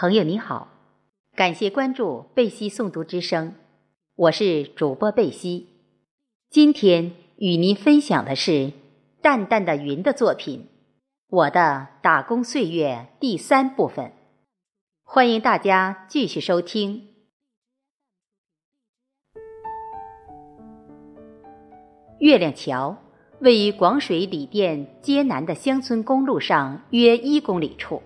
朋友你好，感谢关注贝西诵读之声，我是主播贝西。今天与您分享的是淡淡的云的作品《我的打工岁月》第三部分，欢迎大家继续收听。月亮桥位于广水李店街南的乡村公路上约一公里处。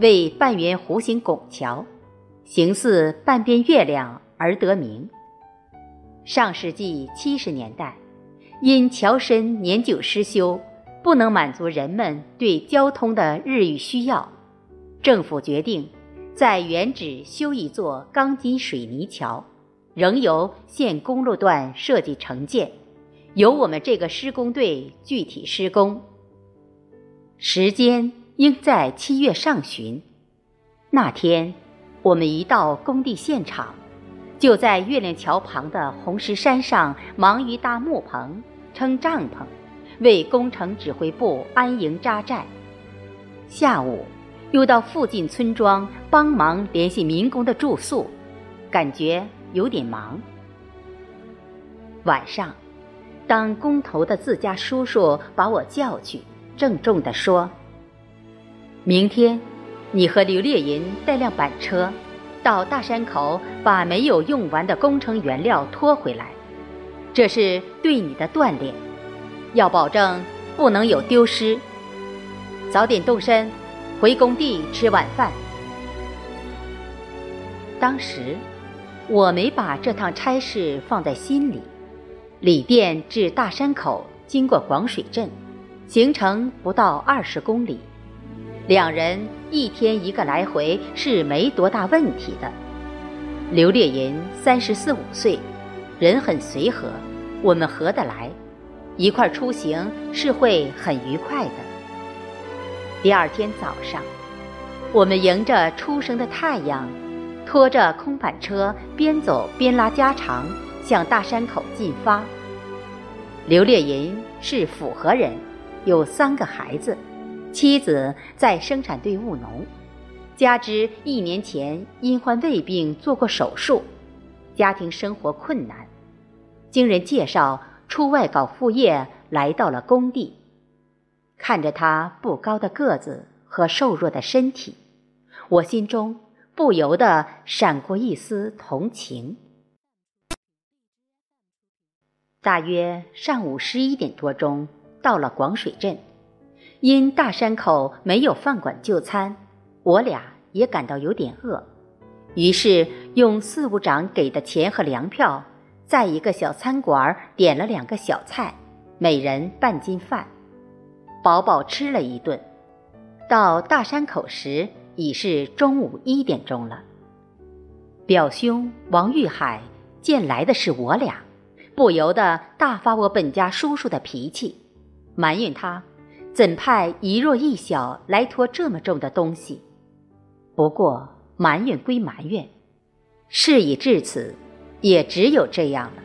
为半圆弧形拱桥，形似半边月亮而得名。上世纪七十年代，因桥身年久失修，不能满足人们对交通的日益需要，政府决定在原址修一座钢筋水泥桥，仍由县公路段设计承建，由我们这个施工队具体施工。时间。应在七月上旬，那天，我们一到工地现场，就在月亮桥旁的红石山上忙于搭木棚、撑帐篷，为工程指挥部安营扎寨。下午，又到附近村庄帮忙联系民工的住宿，感觉有点忙。晚上，当工头的自家叔叔把我叫去，郑重地说。明天，你和刘烈银带辆板车，到大山口把没有用完的工程原料拖回来。这是对你的锻炼，要保证不能有丢失。早点动身，回工地吃晚饭。当时，我没把这趟差事放在心里。李店至大山口经过广水镇，行程不到二十公里。两人一天一个来回是没多大问题的。刘烈银三十四五岁，人很随和，我们合得来，一块出行是会很愉快的。第二天早上，我们迎着初升的太阳，拖着空板车边走边拉家常，向大山口进发。刘烈银是府河人，有三个孩子。妻子在生产队务农，加之一年前因患胃病做过手术，家庭生活困难。经人介绍出外搞副业，来到了工地。看着他不高的个子和瘦弱的身体，我心中不由得闪过一丝同情。大约上午十一点多钟，到了广水镇。因大山口没有饭馆就餐，我俩也感到有点饿，于是用四五长给的钱和粮票，在一个小餐馆点了两个小菜，每人半斤饭，饱饱吃了一顿。到大山口时已是中午一点钟了。表兄王玉海见来的是我俩，不由得大发我本家叔叔的脾气，埋怨他。怎派一弱一小来拖这么重的东西？不过埋怨归埋怨，事已至此，也只有这样了。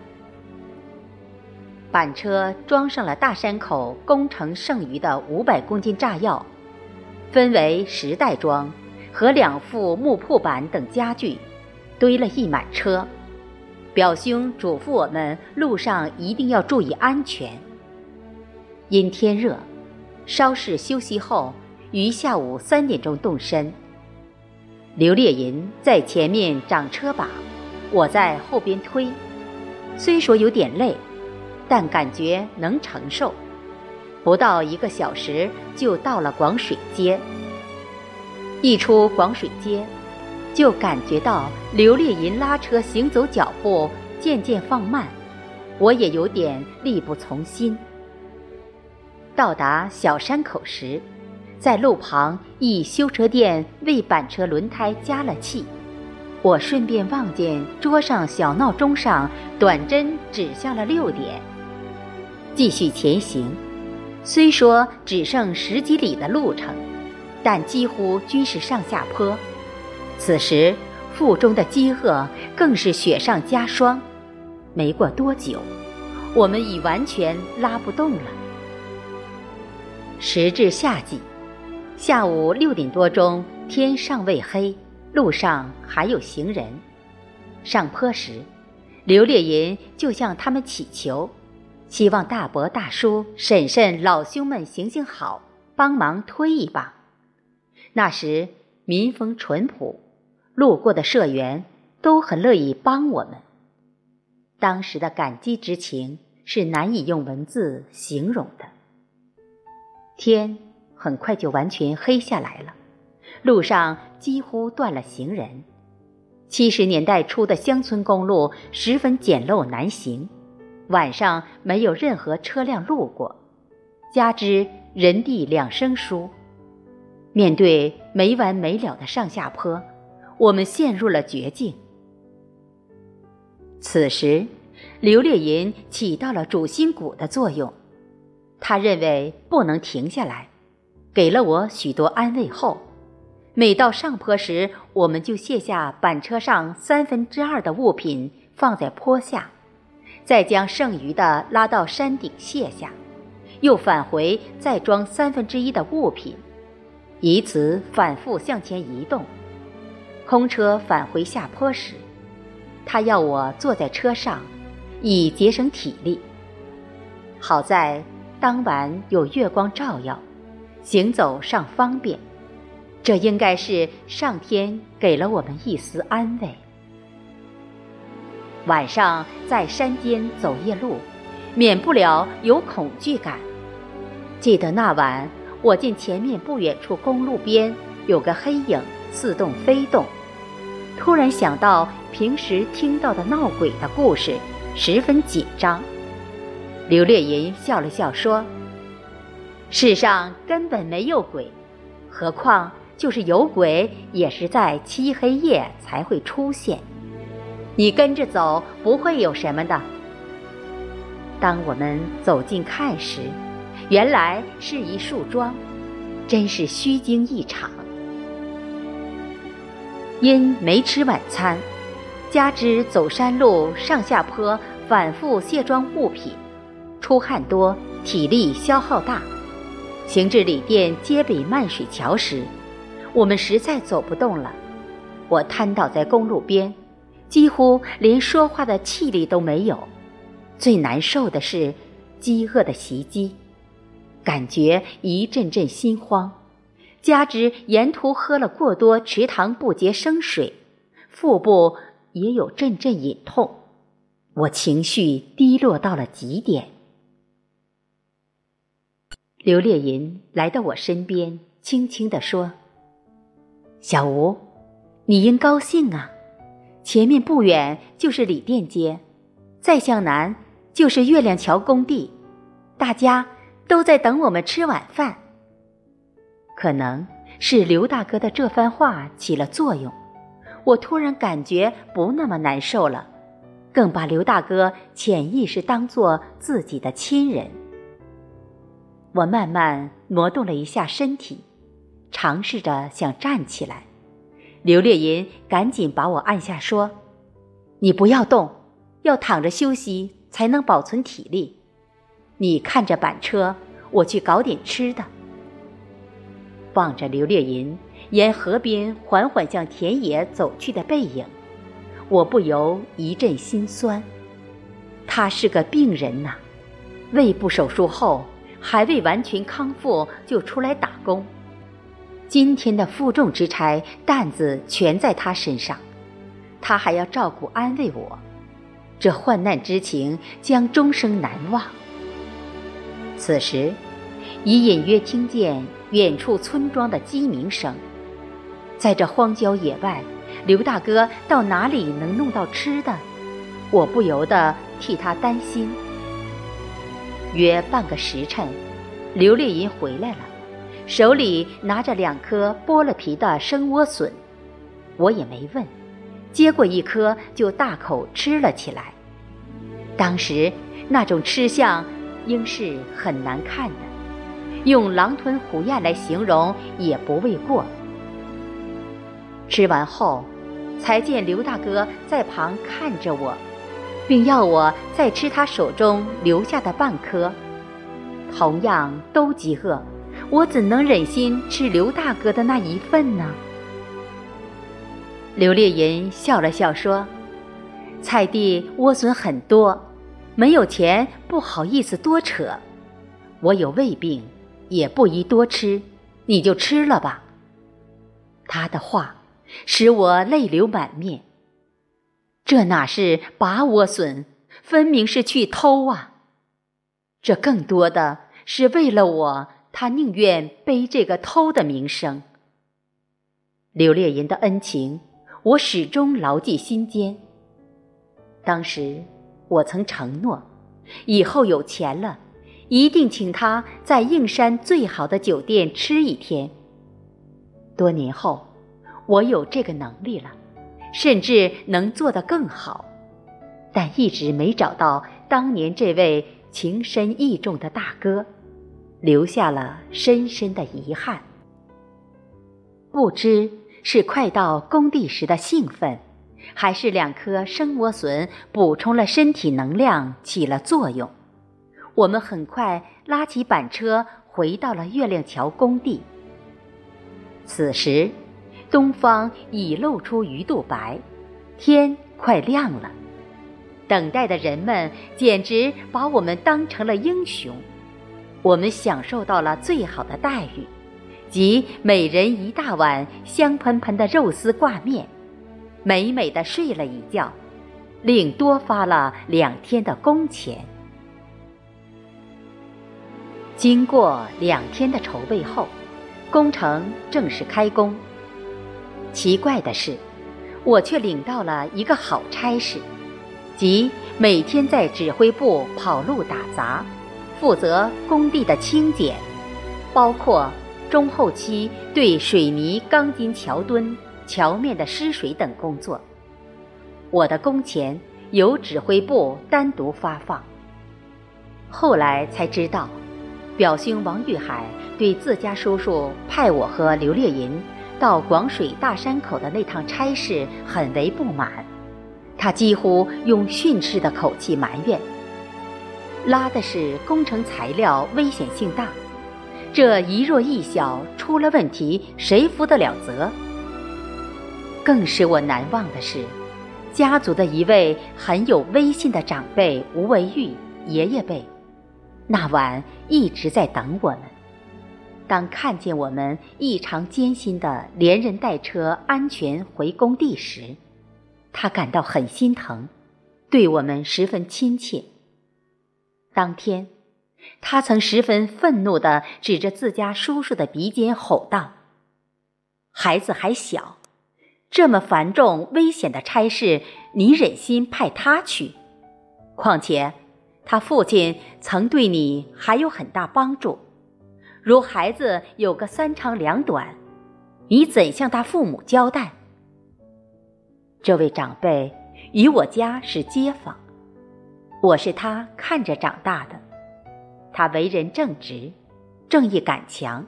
板车装上了大山口工程剩余的五百公斤炸药，分为十袋装和两副木铺板等家具，堆了一满车。表兄嘱咐我们路上一定要注意安全，因天热。稍事休息后，于下午三点钟动身。刘烈银在前面掌车把，我在后边推。虽说有点累，但感觉能承受。不到一个小时，就到了广水街。一出广水街，就感觉到刘烈银拉车行走脚步渐渐放慢，我也有点力不从心。到达小山口时，在路旁一修车店为板车轮胎加了气。我顺便望见桌上小闹钟上短针指向了六点。继续前行，虽说只剩十几里的路程，但几乎均是上下坡。此时腹中的饥饿更是雪上加霜。没过多久，我们已完全拉不动了。时至夏季，下午六点多钟，天尚未黑，路上还有行人。上坡时，刘烈银就向他们祈求，希望大伯、大叔、婶婶、老兄们行行好，帮忙推一把。那时民风淳朴，路过的社员都很乐意帮我们。当时的感激之情是难以用文字形容的。天很快就完全黑下来了，路上几乎断了行人。七十年代初的乡村公路十分简陋难行，晚上没有任何车辆路过，加之人地两生疏，面对没完没了的上下坡，我们陷入了绝境。此时，刘烈银起到了主心骨的作用。他认为不能停下来，给了我许多安慰后，每到上坡时，我们就卸下板车上三分之二的物品放在坡下，再将剩余的拉到山顶卸下，又返回再装三分之一的物品，以此反复向前移动。空车返回下坡时，他要我坐在车上，以节省体力。好在。当晚有月光照耀，行走上方便，这应该是上天给了我们一丝安慰。晚上在山间走夜路，免不了有恐惧感。记得那晚，我见前面不远处公路边有个黑影似动非动，突然想到平时听到的闹鬼的故事，十分紧张。刘烈银笑了笑说：“世上根本没有鬼，何况就是有鬼，也是在漆黑夜才会出现。你跟着走，不会有什么的。”当我们走近看时，原来是一树桩，真是虚惊一场。因没吃晚餐，加之走山路上下坡，反复卸装物品。出汗多，体力消耗大。行至里店街北漫水桥时，我们实在走不动了。我瘫倒在公路边，几乎连说话的气力都没有。最难受的是饥饿的袭击，感觉一阵阵心慌。加之沿途喝了过多池塘不洁生水，腹部也有阵阵隐痛。我情绪低落到了极点。刘烈银来到我身边，轻轻地说：“小吴，你应高兴啊！前面不远就是李店街，再向南就是月亮桥工地，大家都在等我们吃晚饭。”可能是刘大哥的这番话起了作用，我突然感觉不那么难受了，更把刘大哥潜意识当做自己的亲人。我慢慢挪动了一下身体，尝试着想站起来。刘烈银赶紧把我按下，说：“你不要动，要躺着休息才能保存体力。你看着板车，我去搞点吃的。”望着刘烈银沿河边缓缓向田野走去的背影，我不由一阵心酸。他是个病人呐，胃部手术后。还未完全康复就出来打工，今天的负重之差担子全在他身上，他还要照顾安慰我，这患难之情将终生难忘。此时，已隐约听见远处村庄的鸡鸣声，在这荒郊野外，刘大哥到哪里能弄到吃的？我不由得替他担心。约半个时辰，刘烈银回来了，手里拿着两颗剥了皮的生莴笋，我也没问，接过一颗就大口吃了起来。当时那种吃相，应是很难看的，用狼吞虎咽来形容也不为过。吃完后，才见刘大哥在旁看着我。并要我再吃他手中留下的半颗，同样都饥饿，我怎能忍心吃刘大哥的那一份呢？刘烈银笑了笑说：“菜地莴笋很多，没有钱不好意思多扯。我有胃病，也不宜多吃，你就吃了吧。”他的话使我泪流满面。这哪是拔莴笋，分明是去偷啊！这更多的是为了我，他宁愿背这个偷的名声。刘烈银的恩情。我始终牢记心间。当时我曾承诺，以后有钱了，一定请他在应山最好的酒店吃一天。多年后，我有这个能力了，甚至能做得更好，但一直没找到当年这位情深意重的大哥，留下了深深的遗憾。不知。是快到工地时的兴奋，还是两颗生莴笋补充了身体能量起了作用？我们很快拉起板车回到了月亮桥工地。此时，东方已露出鱼肚白，天快亮了。等待的人们简直把我们当成了英雄，我们享受到了最好的待遇。即每人一大碗香喷喷的肉丝挂面，美美的睡了一觉，另多发了两天的工钱。经过两天的筹备后，工程正式开工。奇怪的是，我却领到了一个好差事，即每天在指挥部跑路打杂，负责工地的清检，包括。中后期对水泥、钢筋桥墩、桥面的施水等工作，我的工钱由指挥部单独发放。后来才知道，表兄王玉海对自家叔叔派我和刘烈银到广水大山口的那趟差事很为不满，他几乎用训斥的口气埋怨：“拉的是工程材料，危险性大。”这一弱一小出了问题，谁负得了责？更使我难忘的是，家族的一位很有威信的长辈吴维玉爷爷辈，那晚一直在等我们。当看见我们异常艰辛的连人带车安全回工地时，他感到很心疼，对我们十分亲切。当天。他曾十分愤怒地指着自家叔叔的鼻尖吼道：“孩子还小，这么繁重危险的差事，你忍心派他去？况且，他父亲曾对你还有很大帮助。如孩子有个三长两短，你怎向他父母交代？”这位长辈与我家是街坊，我是他看着长大的。他为人正直，正义感强，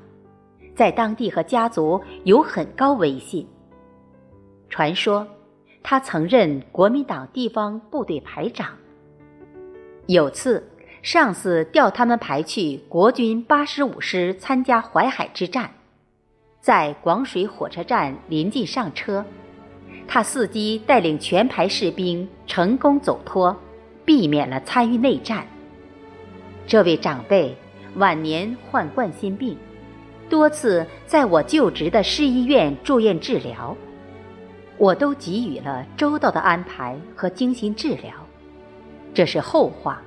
在当地和家族有很高威信。传说他曾任国民党地方部队排长。有次上司调他们排去国军八十五师参加淮海之战，在广水火车站临近上车，他伺机带领全排士兵成功走脱，避免了参与内战。这位长辈晚年患冠心病，多次在我就职的市医院住院治疗，我都给予了周到的安排和精心治疗。这是后话。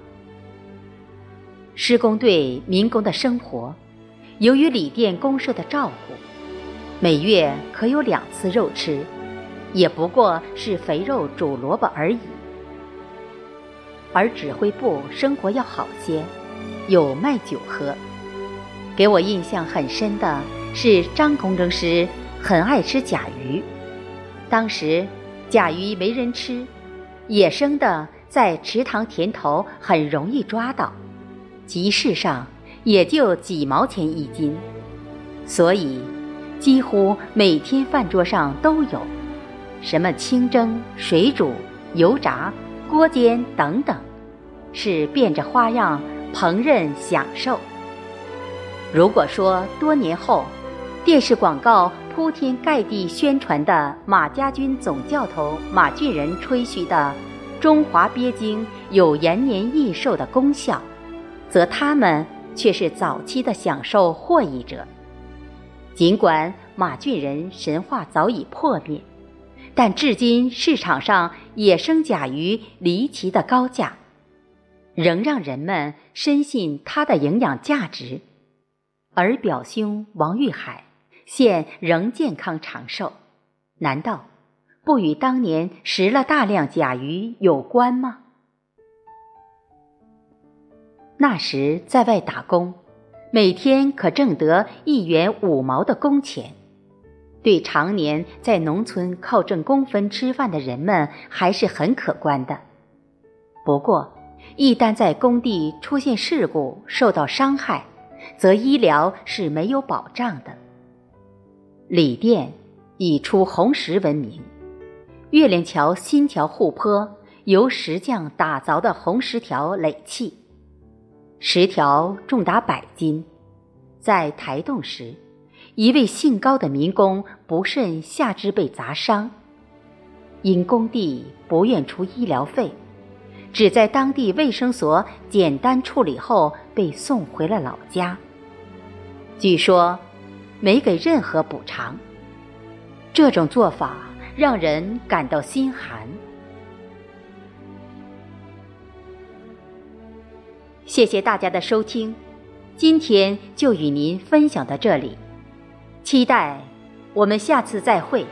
施工队民工的生活，由于里店公社的照顾，每月可有两次肉吃，也不过是肥肉煮萝卜而已。而指挥部生活要好些。有卖酒喝，给我印象很深的是张工程师很爱吃甲鱼。当时甲鱼没人吃，野生的在池塘田头很容易抓到，集市上也就几毛钱一斤，所以几乎每天饭桌上都有，什么清蒸、水煮、油炸、锅煎等等，是变着花样。烹饪享受。如果说多年后，电视广告铺天盖地宣传的马家军总教头马俊仁吹嘘的中华鳖精有延年益寿的功效，则他们却是早期的享受获益者。尽管马俊仁神话早已破灭，但至今市场上野生甲鱼离奇的高价，仍让人们深信它的营养价值。而表兄王玉海现仍健康长寿，难道不与当年食了大量甲鱼有关吗？那时在外打工，每天可挣得一元五毛的工钱，对常年在农村靠挣工分吃饭的人们还是很可观的。不过，一旦在工地出现事故，受到伤害，则医疗是没有保障的。李店以出红石闻名，月亮桥新桥护坡由石匠打凿的红石条垒砌，十条重达百斤。在抬动时，一位姓高的民工不慎下肢被砸伤，因工地不愿出医疗费，只在当地卫生所简单处理后被送回了老家。据说，没给任何补偿。这种做法让人感到心寒。谢谢大家的收听，今天就与您分享到这里，期待我们下次再会。